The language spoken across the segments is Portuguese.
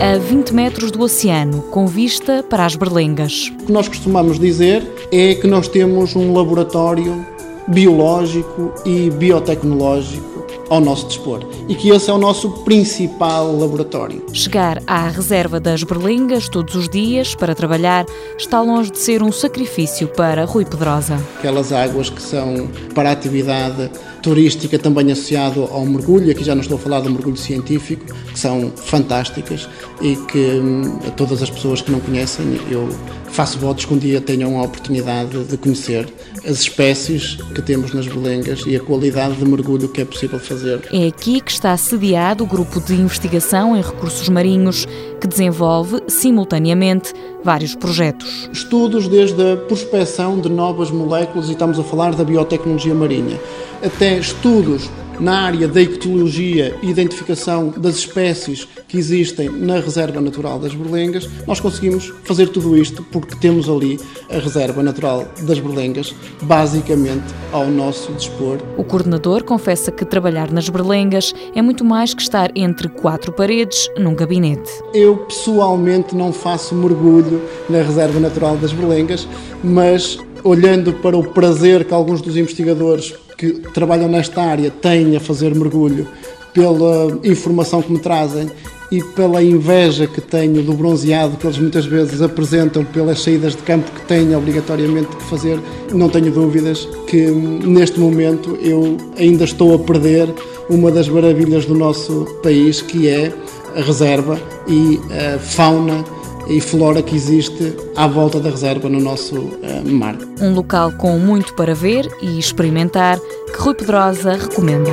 a 20 metros do oceano, com vista para as berlengas. O que nós costumamos dizer é que nós temos um laboratório biológico e biotecnológico ao nosso dispor e que esse é o nosso principal laboratório. Chegar à reserva das Berlengas todos os dias para trabalhar está longe de ser um sacrifício para Rui Pedrosa. Aquelas águas que são para a atividade turística também associado ao mergulho, aqui já não estou a falar do mergulho científico, que são fantásticas e que hum, a todas as pessoas que não conhecem, eu faço votos que um dia tenham a oportunidade de conhecer as espécies que temos nas belengas e a qualidade de mergulho que é possível fazer. É aqui que está sediado o grupo de investigação em recursos marinhos que desenvolve simultaneamente vários projetos. Estudos desde a prospecção de novas moléculas e estamos a falar da biotecnologia marinha, até estudos na área da ecologia e identificação das espécies que existem na Reserva Natural das Berlengas, nós conseguimos fazer tudo isto porque temos ali a Reserva Natural das Berlengas, basicamente ao nosso dispor. O coordenador confessa que trabalhar nas Berlengas é muito mais que estar entre quatro paredes num gabinete. Eu pessoalmente não faço mergulho na Reserva Natural das Berlengas, mas olhando para o prazer que alguns dos investigadores que trabalham nesta área têm a fazer mergulho, pela informação que me trazem e pela inveja que tenho do bronzeado que eles muitas vezes apresentam pelas saídas de campo que têm obrigatoriamente que fazer, não tenho dúvidas que neste momento eu ainda estou a perder uma das maravilhas do nosso país, que é a reserva e a fauna e flora que existe à volta da reserva no nosso uh, mar. Um local com muito para ver e experimentar que Rui Pedrosa recomenda.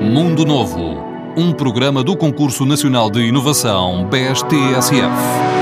Mundo Novo, um programa do Concurso Nacional de Inovação BSTSF.